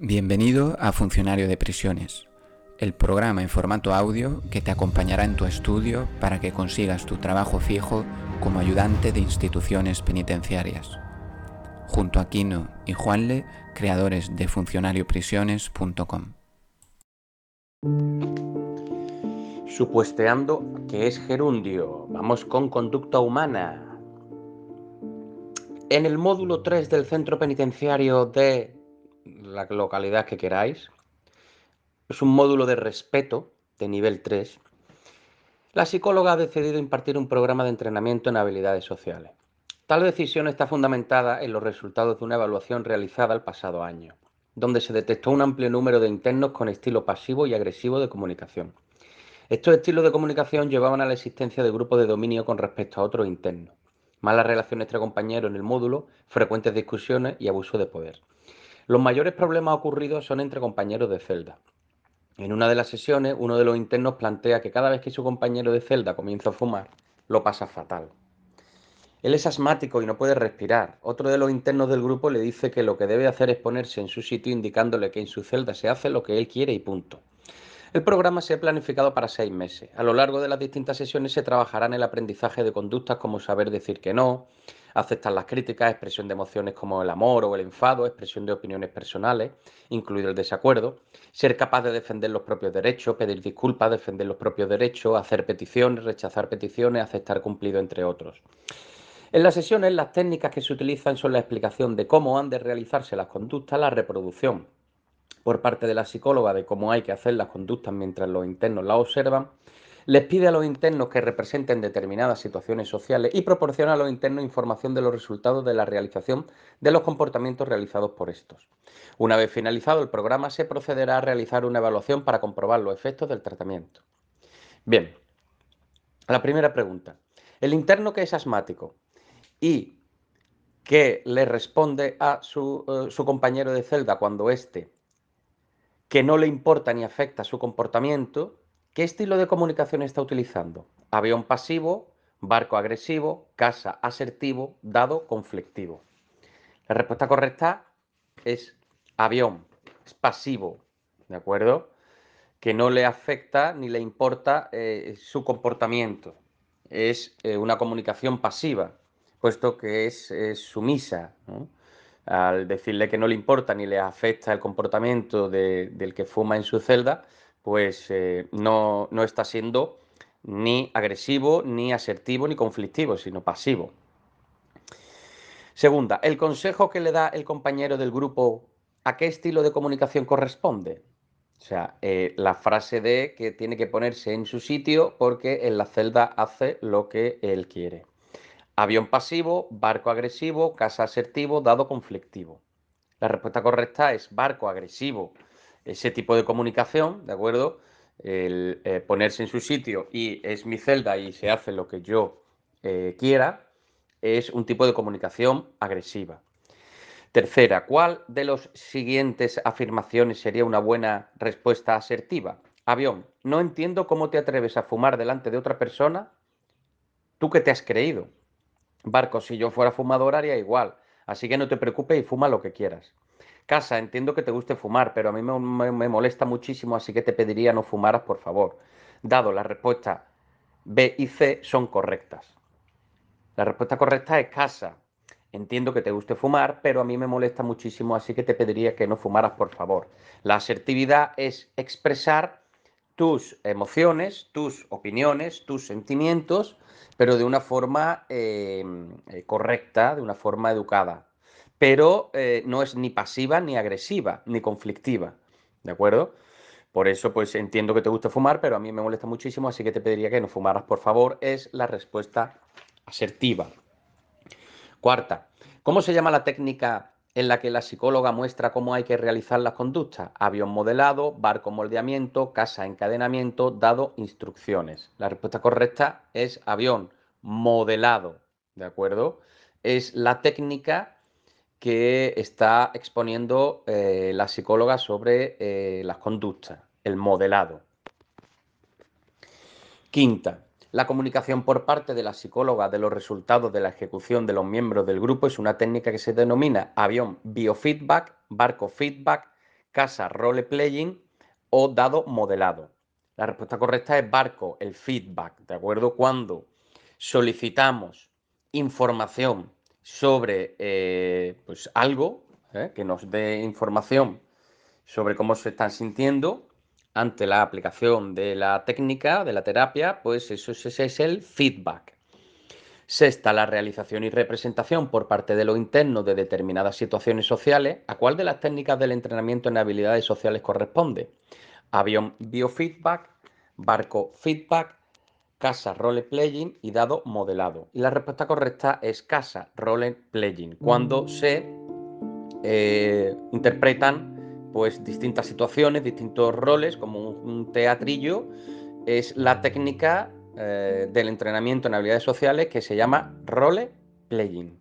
Bienvenido a Funcionario de Prisiones, el programa en formato audio que te acompañará en tu estudio para que consigas tu trabajo fijo como ayudante de instituciones penitenciarias. Junto a Kino y Juanle, creadores de funcionarioprisiones.com. Supuesteando que es gerundio, vamos con conducta humana. En el módulo 3 del centro penitenciario de la localidad que queráis. Es un módulo de respeto de nivel 3. La psicóloga ha decidido impartir un programa de entrenamiento en habilidades sociales. Tal decisión está fundamentada en los resultados de una evaluación realizada el pasado año, donde se detectó un amplio número de internos con estilo pasivo y agresivo de comunicación. Estos estilos de comunicación llevaban a la existencia de grupos de dominio con respecto a otros internos, malas relaciones entre compañeros en el módulo, frecuentes discusiones y abuso de poder. Los mayores problemas ocurridos son entre compañeros de celda. En una de las sesiones, uno de los internos plantea que cada vez que su compañero de celda comienza a fumar, lo pasa fatal. Él es asmático y no puede respirar. Otro de los internos del grupo le dice que lo que debe hacer es ponerse en su sitio indicándole que en su celda se hace lo que él quiere y punto. El programa se ha planificado para seis meses. A lo largo de las distintas sesiones se trabajará en el aprendizaje de conductas como saber decir que no, aceptar las críticas, expresión de emociones como el amor o el enfado, expresión de opiniones personales, incluido el desacuerdo, ser capaz de defender los propios derechos, pedir disculpas, defender los propios derechos, hacer peticiones, rechazar peticiones, aceptar cumplido, entre otros. En las sesiones, las técnicas que se utilizan son la explicación de cómo han de realizarse las conductas, la reproducción por parte de la psicóloga de cómo hay que hacer las conductas mientras los internos la observan, les pide a los internos que representen determinadas situaciones sociales y proporciona a los internos información de los resultados de la realización de los comportamientos realizados por estos. Una vez finalizado el programa, se procederá a realizar una evaluación para comprobar los efectos del tratamiento. Bien, la primera pregunta. El interno que es asmático y que le responde a su, eh, compañero de celda cuando éste, que no le importa ni afecta su comportamiento, ¿Qué estilo de comunicación está utilizando? Avión pasivo, barco agresivo, casa asertivo, dado conflictivo. La respuesta correcta es avión, es pasivo, ¿de acuerdo? Que no le afecta ni le importa eh, su comportamiento. Es eh, una comunicación pasiva, puesto que es, sumisa. Al decirle que no le importa ni le afecta el comportamiento del que fuma en su celda, pues eh, no, no está siendo ni agresivo, ni asertivo, ni conflictivo, sino pasivo. Segunda, el consejo que le da el compañero del grupo, ¿a qué estilo de comunicación corresponde? O sea, eh, la frase de que tiene que ponerse en su sitio porque en la celda hace lo que él quiere. Avión pasivo, barco agresivo, casa asertivo, dado conflictivo. La respuesta correcta es barco agresivo, ese tipo de comunicación, ¿de acuerdo? El eh, ponerse en su sitio y es mi celda y se hace lo que yo eh, quiera, es un tipo de comunicación agresiva. Tercera, ¿cuál de las siguientes afirmaciones sería una buena respuesta asertiva? Avión, no entiendo cómo te atreves a fumar delante de otra persona. ¿Tú qué te has creído? Barco, si yo fuera fumador haría igual. Así que no te preocupes y fuma lo que quieras. Casa, entiendo que te guste fumar, pero a mí me, molesta muchísimo, así que te pediría no fumaras, por favor. Dado la respuesta B y C son correctas. La respuesta correcta es casa. Entiendo que te guste fumar, pero a mí me molesta muchísimo, así que te pediría que no fumaras, por favor. La asertividad es expresar tus emociones, tus opiniones, tus sentimientos, pero de una forma eh, eh, correcta, de una forma educada pero eh, no es ni pasiva, ni agresiva, ni conflictiva. ¿De acuerdo? Por eso, pues entiendo que te gusta fumar, pero a mí me molesta muchísimo, así que te pediría que no fumaras, por favor. Es la respuesta asertiva. Cuarta, ¿cómo se llama la técnica en la que la psicóloga muestra cómo hay que realizar las conductas? Avión modelado, barco moldeamiento, casa encadenamiento, dado instrucciones. La respuesta correcta es avión modelado, ¿de acuerdo? Es la técnica que está exponiendo eh, la psicóloga sobre eh, las conductas, el modelado. Quinta, la comunicación por parte de la psicóloga de los resultados de la ejecución de los miembros del grupo es una técnica que se denomina avión biofeedback, barco feedback, casa role playing o dado modelado. La respuesta correcta es barco, el feedback, ¿de acuerdo? Cuando solicitamos información sobre eh, pues algo, ¿eh? que nos dé información sobre cómo se están sintiendo ante la aplicación de la técnica, de la terapia, pues eso, ese es el feedback. Sexta, la realización y representación por parte de lo interno de determinadas situaciones sociales. ¿A cuál de las técnicas del entrenamiento en habilidades sociales corresponde? Avión biofeedback, barco feedback, casa role playing y dado modelado. Y la respuesta correcta es casa role playing, cuando se eh, interpretan pues distintas situaciones, distintos roles, como un, teatrillo, es la técnica eh, del entrenamiento en habilidades sociales que se llama role playing.